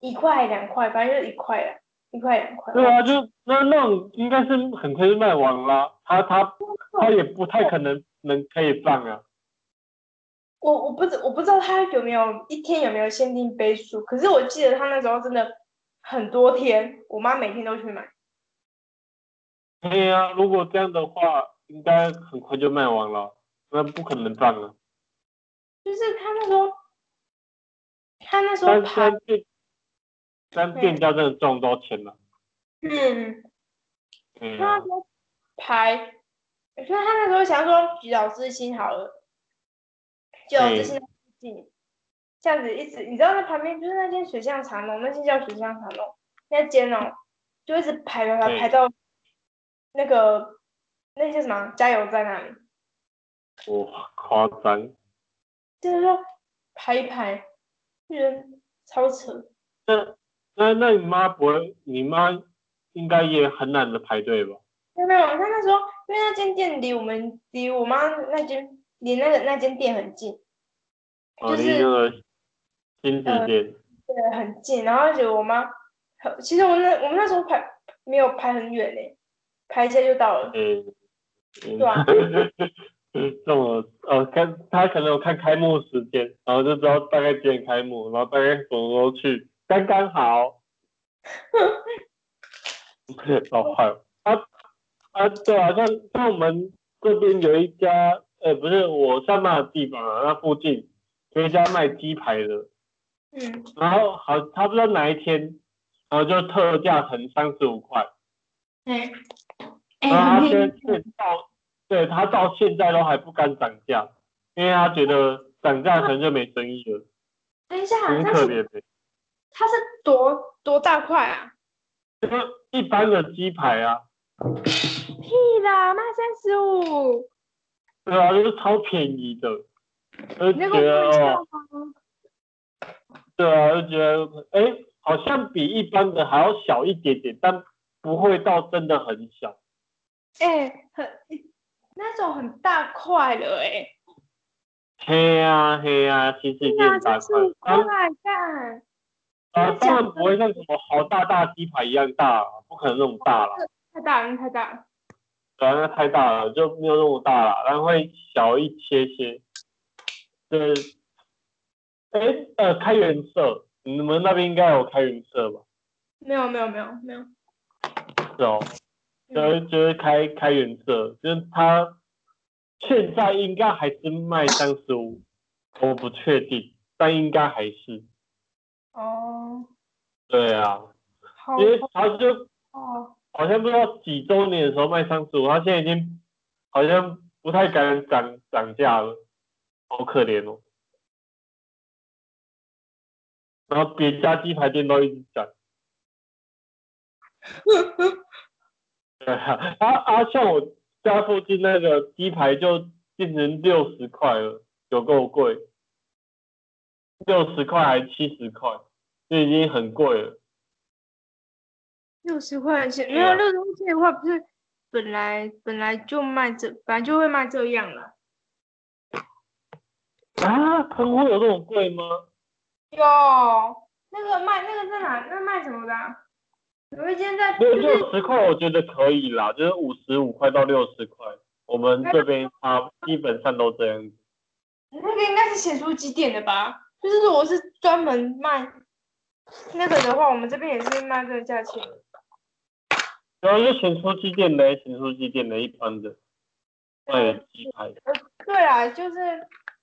一块两块，反正就是一块了，一块两块。对啊，就那那种应该是很快就卖完了，他他他也不太可能能可以放啊。我我不知我不知道他有没有一天有没有限定杯数，可是我记得他那时候真的很多天，我妈每天都去买。对呀，如果这样的话，应该很快就卖完了，那不可能赚了。就是他那时候，他那时候但排，但店，但店家真的赚不到钱了。嗯，嗯他那时候排，所以他那时候想说举老师心好了，举老师心附近，这样子一直，你知道那旁边就是那间水象茶农，那间叫水象茶农，那间哦，就一直排排排排到那个那些什么加油站那里，哇，夸张。就是说排一排，人超扯。那那那你妈不会，你妈应该也很懒得排队吧？没有没有，他那时候因为那间店离我们离我妈那间离那个那间店很近，哦，就是离那个新子店。对，很近。然后而且我妈，其实我们那我们那时候排没有排很远嘞，排一下就到了。对啊 这种呃，看他可能有看开幕时间，然后就知道大概几点开幕，然后大概什么时候去，刚刚好。老坏了啊啊，对啊，像像我们这边有一家，呃，不是我上班的地方啊，那附近有一家卖鸡排的，嗯，然后好，他不知道哪一天，然后就特价成三十五块，哎哎，然后他现。在到，对他到现在都还不敢涨价，因为他觉得涨价可能就没生意了，等一下，很可怜的。它是多多大块啊？就一般的鸡排啊，屁啦，卖三十五，对啊，就是超便宜的，就那个觉得哦，对啊，就觉得哎，好像比一般的还要小一点点，但不会到真的很小。哎，很那种很大块的哎，嘿呀嘿呀，其实已经那很大块，块当干，啊，当然不会像什么好大大鸡排一样大，不可能那么大了。太大了，那太大了。对啊，那太大了，就没有那么大了，然后会小一些些。就是，哎，呃，开元色，你们那边应该有开元色吧？没有没有没有没有，是哦，就是就是开开元色，就是它现在应该还是卖三十五，我不确定，但应该还是。哦，对啊，好因为他就哦，好像不知道几周年的时候卖三十五，他现在已经好像不太敢涨涨价了，好可怜哦。然后别家鸡排店都一直涨。对 啊，啊啊，像我家附近那个鸡排就变成六十块了，有够贵，六十块还七十块，就已经很贵了。六十块钱没有六十块钱的话，不是本来本来就卖这，本来就会卖这样了。啊，喷会有这种贵吗？有那个卖那个在哪？那卖什么的啊、有一间在六就是六十块我觉得可以啦，就是五十五块到六十块，我们这边啊基本上都这样子。那个应该是写出几点的吧？就是如果是专门卖那个的话，我们这边也是卖这个价钱。然后就咸酥鸡店的，咸酥鸡店的一般的卖的鸡排，呃，对啊，就是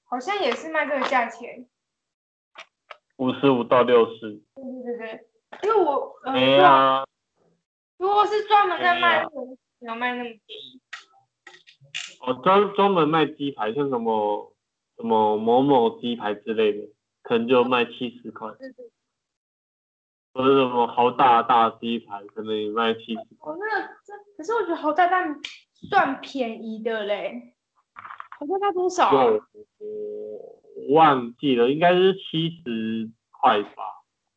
好像也是卖这个价钱。五十五到六十。对对对对，因为我呃，哎对啊呀，如果是专门在卖那个，没有卖那么便宜。我专专门卖鸡排，像什么什么某某鸡排之类的，可能就卖七十块，对对，或者什么豪大大鸡排，可能也卖七十块。哦，那个这可是我觉得豪大大算便宜的嘞，好大大多少我忘记了，应该是七十块吧。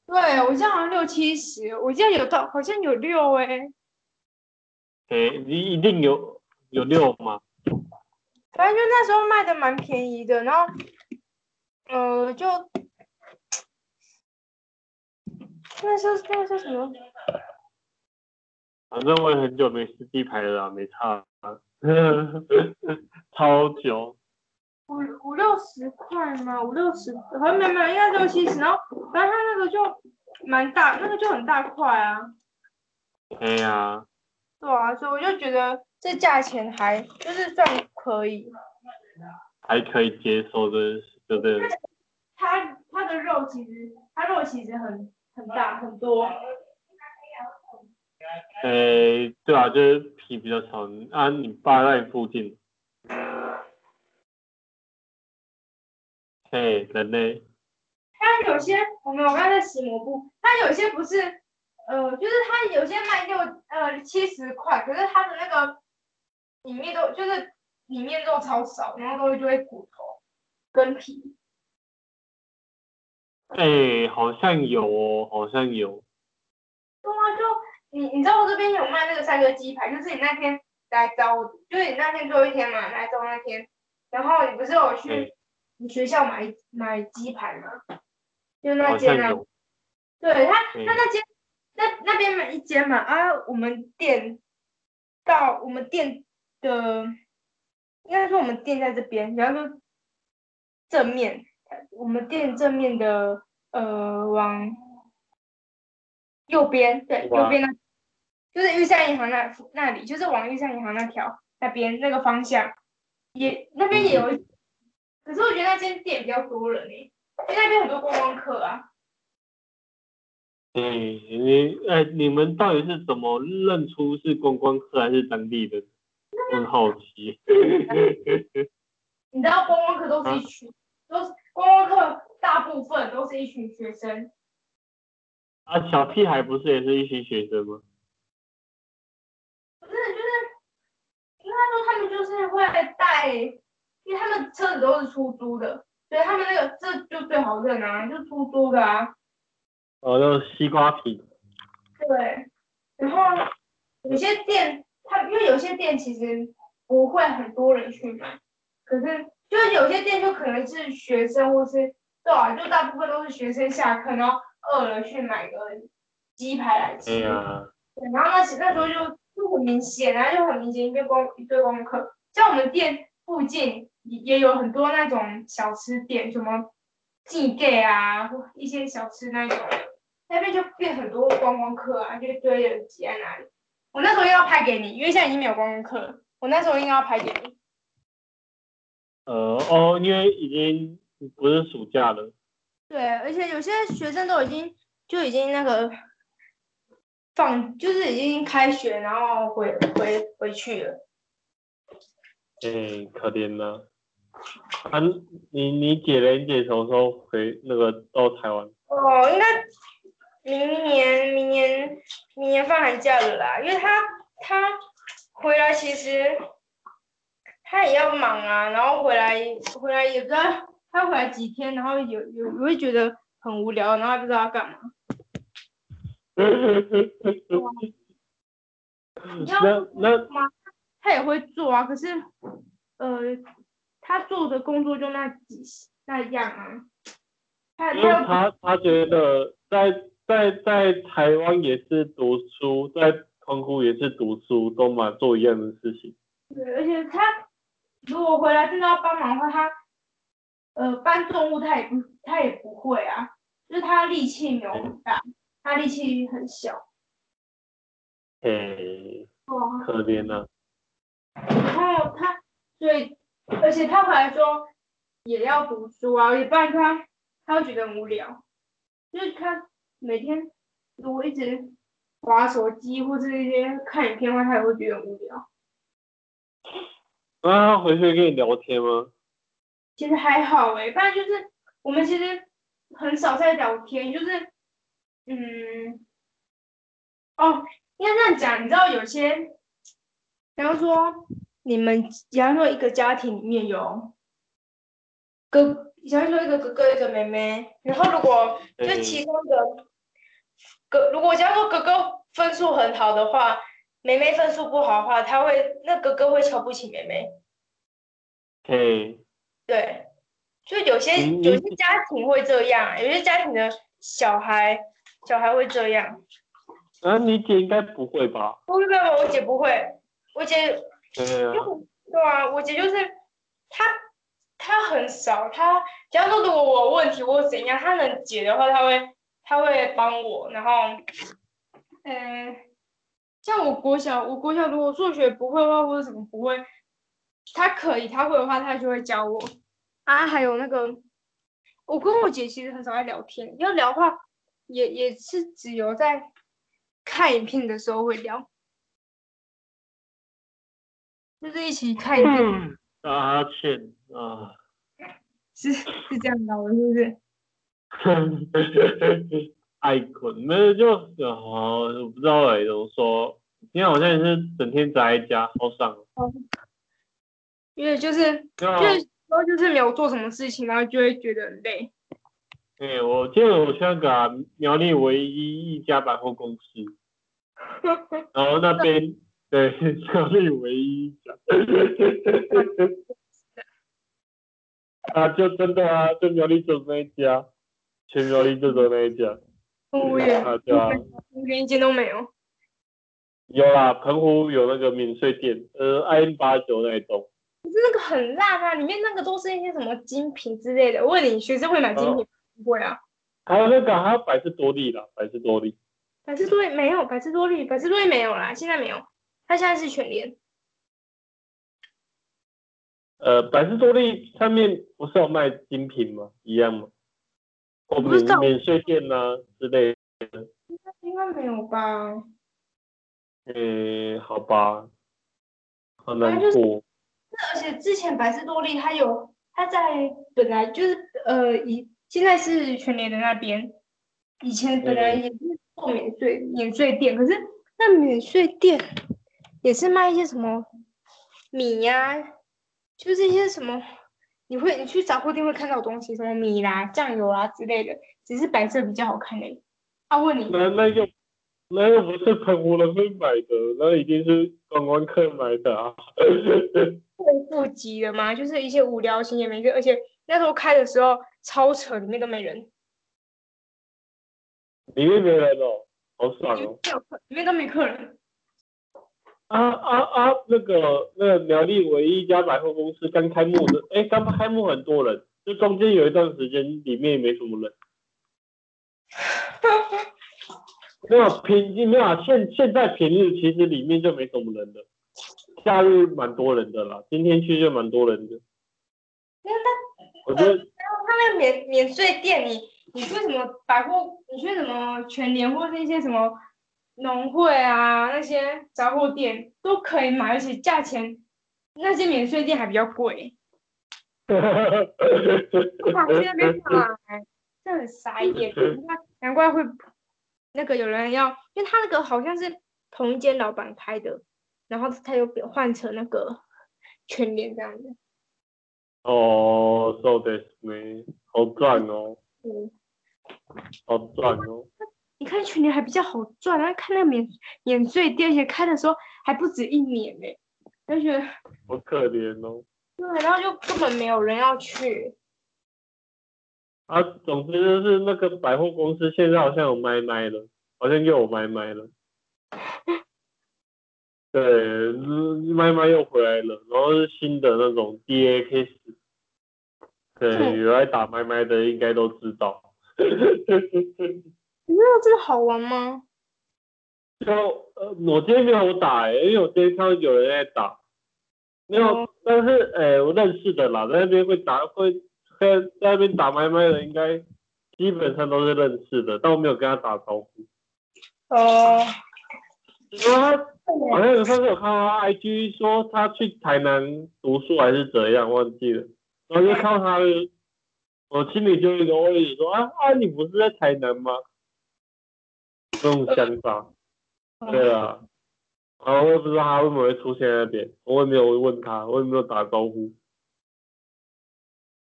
对，我记得好像六七十，我记得有到好像有六哎、诶，你一定有有六吗？反正就那时候卖的蛮便宜的，然后呃就那时候那时候什么？反正我也很久没吃鸡排了啦，没差啊，超久。五五六十块吗？五六十，好像没有没有，应该六七十。然后反正它那个就蛮大，那个就很大块啊。哎呀，对啊，所以我就觉得这价钱还就是算可以。还可以接受的，对不对？它它的肉其实它肉其实很很大很多。诶，对啊，就是皮比较长啊。你爸在你附近。嘿，人类，它有些我们我刚才在洗抹布，它有些不是呃，就是它有些卖六呃七十块，可是它的那个里面都就是里面肉超少，然后都会就会骨头跟皮。哎，好像有哦，好像有。对啊，就你你知道我这边有卖那个三个鸡排，就是你那天来找我，就是你那天最后一天嘛，来找我那天，然后你不是有去嗯你学校买买鸡排吗？就那好间啊，对他嗯他那间那那边买一间嘛，啊，我们店到我们店的，应该说我们店在这边，然后说正面，我们店正面的呃往右边，对，右边那，就是玉山银行那那里，就是往玉山银行那条那边那个方向，也那边也有一，可是我觉得那间店比较多人诶、因为那边很多观光客啊。哎，你哎，你们到底是怎么认出是观光客还是当地的？很好奇。你知道观光客都是一群，都是观光客，大部分都是一群学生。啊，小屁孩不是也是一群学生吗？不是，就是应该说他们就是会带，因为他们车子都是出租的，所以他们那个这就最好认啊，就出租的啊。哦，那个西瓜皮。对，然后有些店，它因为有些店其实不会很多人去买，可是就是有些店就可能是学生或是对啊，就大部分都是学生下课然后饿了去买个鸡排来吃。对，然后那时那时候就就很明显啊，就很明显一堆光一堆光客。像我们店附近也也有很多那种小吃店，什么寄盖啊，或一些小吃那种，那边就变很多观光客啊，就一堆人挤在那里。我那时候应该要拍给你，因为现在已经没有观光客了。我那时候应该要拍给你。呃，哦，因为已经不是暑假了。对，而且有些学生都已经就已经那个放，就是已经开学，然后回回回去了。哎，可怜了。啊，你你姐嘞？你姐什么时候回那个到台湾？哦，应该明年明年明年放寒假了啦，因为他他回来其实他也要忙啊，然后回来回来也不知道他回来几天，然后有有我会觉得很无聊，然后还不知道要干嘛。那那他也会做啊，可是呃，他做的工作就那几那样啊。他他他他觉得在在在台湾也是读书，在澎湖也是读书，都嘛做一样的事情。对，而且他如果回来真的要帮忙的话，他呃搬重物他也不他也不会啊，就是他力气没有很大，他力气很小。哎，哇，可怜呐、然后他所以而且他回来说也要读书啊，也不然他他会觉得很无聊，就是他每天如果一直划手机或者一些看影片的话，他也会觉得很无聊。那他回去跟你聊天吗？其实还好诶，不然就是我们其实很少在聊天，就是嗯，哦，应该这样讲，你知道有些，比方说你们，比方说一个家庭里面有哥，比方说一个哥哥一个妹妹，然后如果就嗯其中一个哥，如果假如说哥哥分数很好的话，妹妹分数不好的话，他会那哥哥会瞧不起妹妹。嘿，对，就有些嗯有些家庭会这样，有些家庭的小孩小孩会这样。啊，你姐应该不会吧？不会吧，我姐不会，我姐对啊，对啊，我姐就是她，她很少，她假如说如果我有问题或者怎样，她能解的话，她会她会帮我，然后，嗯，像我国小，我国小如果数学不会的话或者什么不会，他可以，他会的话，他就会教我。啊，还有那个，我跟我姐其实很少在聊天，要聊的话，也也是只有在看影片的时候会聊。就是一起看影片，嗯，打哈欠啊，是是这样的，是不是？爱困，没有就好，我不知道哎、怎么说，今天好像也是整天宅在家，好爽哦。因为就是就是有时候就是没有做什么事情，然后就会觉得很累。哎、我记得我去那个、啊、苗栗唯一一家百货公司，然后那边对 苗栗唯一一家，啊，就真的啊，就苗栗就那一家，全苗栗就那一家，我也啊，对啊，我连一间都没有。有啦，澎湖有那个免税店，呃，IN 八九那一栋，可是那个很烂啊，里面那个都是一些什么精品之类的。我问你，学生会买精品吗？不会啊。还有那个还有百事多利啦，百事多利，百事多利没有，百事多利，百事多利没有啦，现在没有，它现在是全联。呃，百事多利上面不是有卖精品吗？一样吗？或免免税店呐、之类的。应该没有吧？嗯、好吧，好难过。而且之前百事多利它有，它在本来就是呃以现在是全联的那边，以前本来嗯也是做免税免税店，可是那免税店也是卖一些什么米呀、就是一些什么，你会你去杂货店会看到的东西，什么米啦、酱油啦之类的，只是白色比较好看而已。啊，问你，那那又那又不是澎湖人会买的，那一定是观光客买的啊。会富集了吗？就是一些无聊型也没事，而且那时候开的时候超扯，里面都没人，里面没人哦，好爽哦。里面都没客人。啊啊啊！那个那个苗栗唯一一家百货公司刚开幕的，哎，刚开幕很多人，就中间有一段时间里面也没什么人。没有平没有啊，现现在平日其实里面就没什么人的，假日蛮多人的啦，今天去就蛮多人的。我觉得他那个免免税店，你你去什么百货，你去什么全年或是一些什么农会啊那些杂货店都可以买，而且价钱那些免税店还比较贵。哇，去那边买，这很傻眼，难怪难怪会那个有人要，因为他那个好像是同一间老板开的，然后他又变换成那个全联这样子。哦，そうですね，好赚哦，嗯，好赚哦。 你看全年还比较好赚，然后看那个免免税店，而且开的时候还不止一年呢，就觉得好可怜哦。对，然后就根本没有人要去。啊，总之就是那个百货公司现在好像有卖卖了，好像又有卖卖了。对，嗯卖卖又回来了，然后是新的那种 DAX。对，嗯有来打麦麦的应该都知道。你知道这个好玩吗？就呃，我今天没有打哎、因为我今天看到有人在打，没有，哦但是哎、我认识的啦，在那边会打会在在那边打麦麦的，应该基本上都是认识的，但我没有跟他打招呼。哦，因为他好像有上次有看到他 IG 说他去台南读书还是怎样，忘记了，然后就看到他，我心里就有一个问题说啊啊，你不是在台南吗？这种想法。对啊，然后我也不知道他为什么会出现在那边，我也没有问他，我也没有打招呼，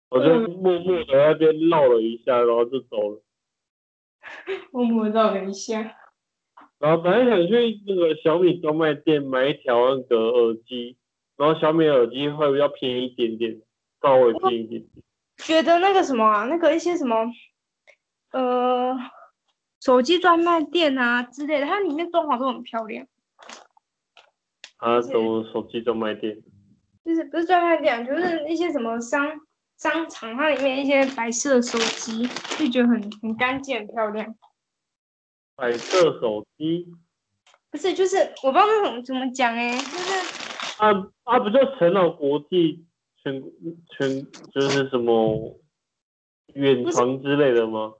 我就默默的在那边绕了一下，然后就走了。默默绕了一下。然后本来想去那个小米专卖店买一条那个耳机，然后小米耳机会比较便宜一点点，稍微便宜一点点。觉得那个什么啊，那个一些什么，呃，手机专卖店啊之类的，它里面装潢都很漂亮。啊，什么手机专卖店？就是不是专卖店，就是一些什么商商场，它里面一些白色手机，就觉得很很干净、很漂亮。白色手机？不是，就是我不知道那种怎么讲哎，就是啊啊，不就成了国际全全就是什么远传之类的吗？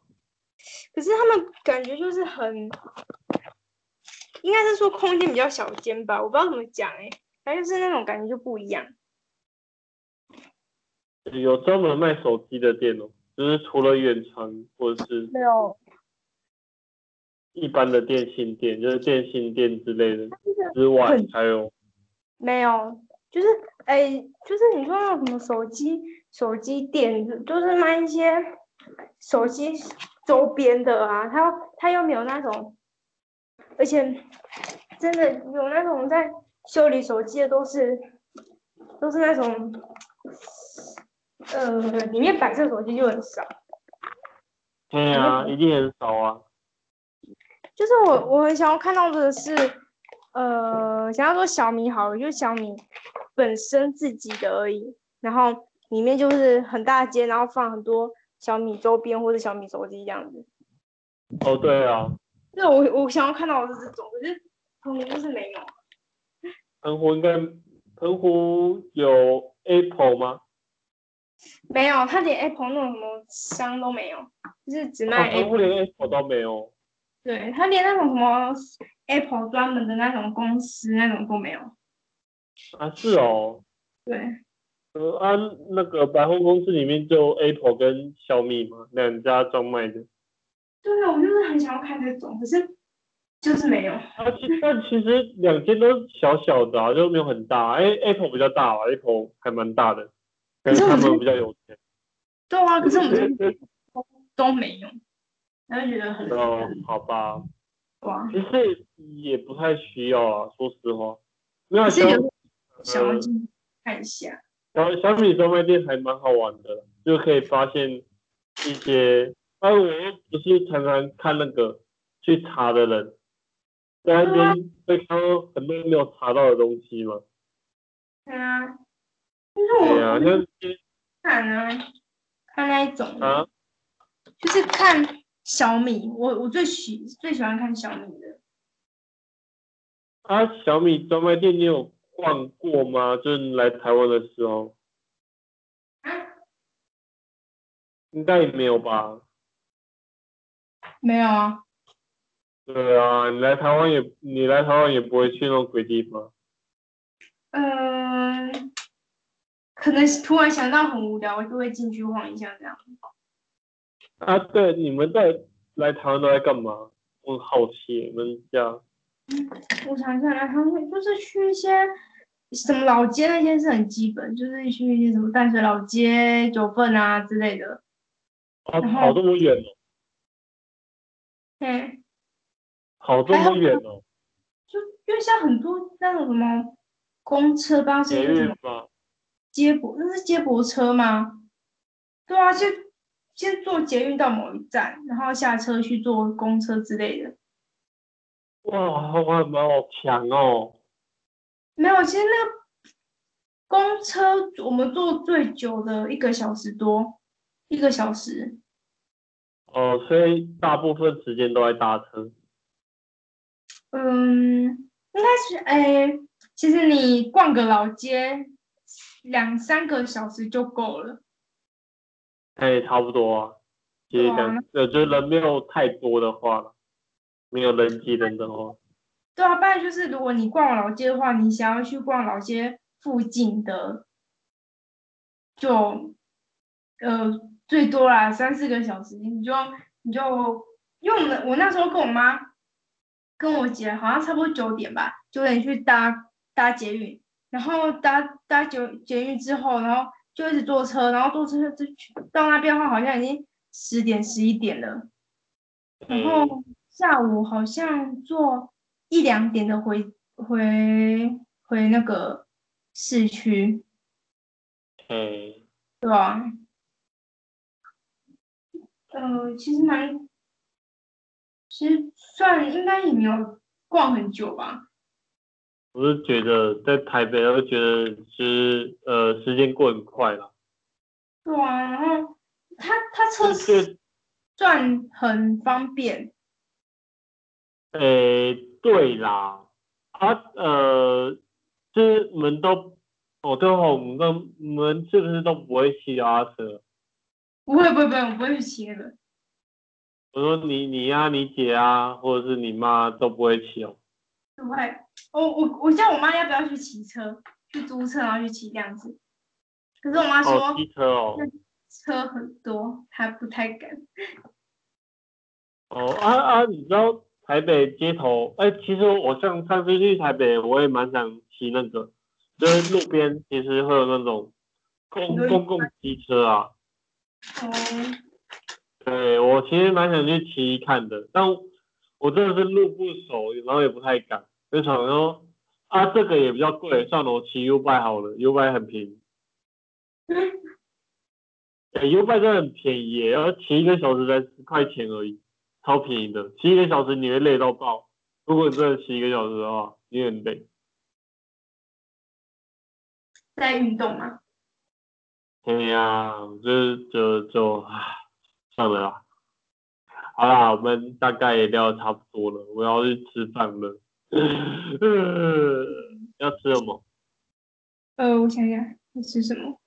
可是他们感觉就是很，应该是说空间比较小间吧，我不知道怎么讲哎，反正就是那种感觉就不一样。有专门卖手机的店哦，就是除了远传或者是没有。一般的电信店，就是电信店之类的之外，还有没有？就是哎，就是你说那种什么手机手机店，就是卖一些手机周边的啊。他他又没有那种，而且真的有那种在修理手机的，都是都是那种，呃，里面白色手机就很少。对啊，一定很少啊。就是我，我很想要看到的是，呃，想要说小米好了，就小米本身自己的而已，然后里面就是很大间，然后放很多小米周边或者小米手机这样子。哦，对啊。那我我想要看到的是这种，可是澎湖就是没有。澎湖应该澎湖有 Apple 吗？没有，他连 Apple 那种什么商都没有，就是只卖 Apple。澎湖连 Apple 都没有。对他连那种什么 Apple 专门的那种公司那种都没有啊，是哦。对。呃，啊，那个百货公司里面就 Apple 跟小米嘛，两家专卖的。对啊，我就是很想要看这种，可是就是没有。啊，其但其实两间都小小的啊，就没有很大。哎，Apple 比较大啊，Apple 还蛮大的，可是他们比较有钱。对啊，可是我们 都没有。他就觉得很哦，好吧，哇，其实也不太需要啊，说实话。没有想要进看一下，小小米专卖店还蛮好玩的，就可以发现一些。哎，我又不是常常看那个去查的人，在那边会看到很多没有查到的东西嘛。对啊，对啊，像看啊，看那一种啊，就是看。小米，我我最喜最喜欢看小米的。啊，小米专卖店你有逛过吗？就是来台湾的时候。应该也没有吧。没有啊。对啊，你来台湾也你来台湾也不会去那种鬼地方。嗯，可能突然想到很无聊，我就会进去晃一下这样。啊，对，你们在来台湾都在干嘛？我好奇你们家。我想想来台湾就是去一些什么老街那些是很基本，就是去一些什么淡水老街、九份啊之类的。啊，跑这么远哦。对。跑这么远哦。就因为像很多那种什么公车、巴士什么接驳，那是接驳车吗？对啊，就。先坐捷运到某一站，然后下车去坐公车之类的。哇，我蛮好强哦！没有，其实那个公车我们坐最久的一个小时多，一个小时。哦，所以大部分时间都在搭车。嗯，应该是哎，其实你逛个老街，两三个小时就够了。哎，差不多啊。其实讲，呃，就人没有太多的话，没有人挤人的话。对啊，不然就是如果你逛老街的话，你想要去逛老街附近的，就呃最多啦三四个小时，你就你就用了。我那时候跟我妈跟我姐好像差不多九点吧，九点去搭搭捷运，然后搭搭捷捷运之后，然后。就一直坐车，然后坐车就去到那边的话，好像已经十点十一点了。然后下午好像坐一两点的回回回那个市区，哎，对吧？呃，其实蛮，其实算应该也没有逛很久吧。我是觉得在台北，我觉得就是呃时间过很快了。对啊，然后他他车就是转很方便，诶，对啦，啊呃，就是你们都，哦对哦，我们都你们是不是都不会骑脚踏车？不会不会不会，我不会去骑那个。我说你你呀、你姐啊，或者是你妈都不会骑哦。不会，我我我叫我妈要不要去骑车，去租车然后去骑这样子。可是我妈说哦，机车哦。车很多，她不太敢。哦啊啊！你知道台北街头？哎、其实我像上次去台北，我也蛮想骑那个，就是路边 其实会有那种公公共机车啊。哦，对，我其实蛮想去骑看的，但我真的是路不熟，然后也不太敢，就想说啊，这个也比较贵，算了，我骑 U bike 好了，U bike 很便宜。哎、u bike 真的很便宜耶，要骑一个小时才十块钱而已，超便宜的。骑一个小时你会累到爆，如果你真的骑一个小时的话，你会很累。在运动吗？对呀、就是就就唉，算了啦。好啦，我们大概也聊得差不多了，我要去吃饭了。要吃什么？呃，我想想，要吃什么？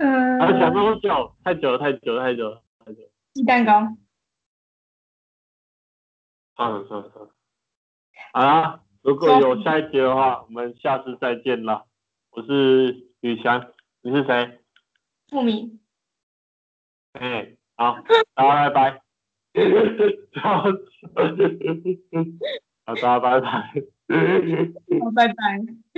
哎、呃，啊，想那么久，太久了，太久了，太久了，太久了。鸡蛋糕。算了算了算了。好啦，如果有下一节的话，我们下次再见啦。我是宇翔，你是谁？富明。哎、好，大家拜拜。好，好，大家拜拜。好，拜拜。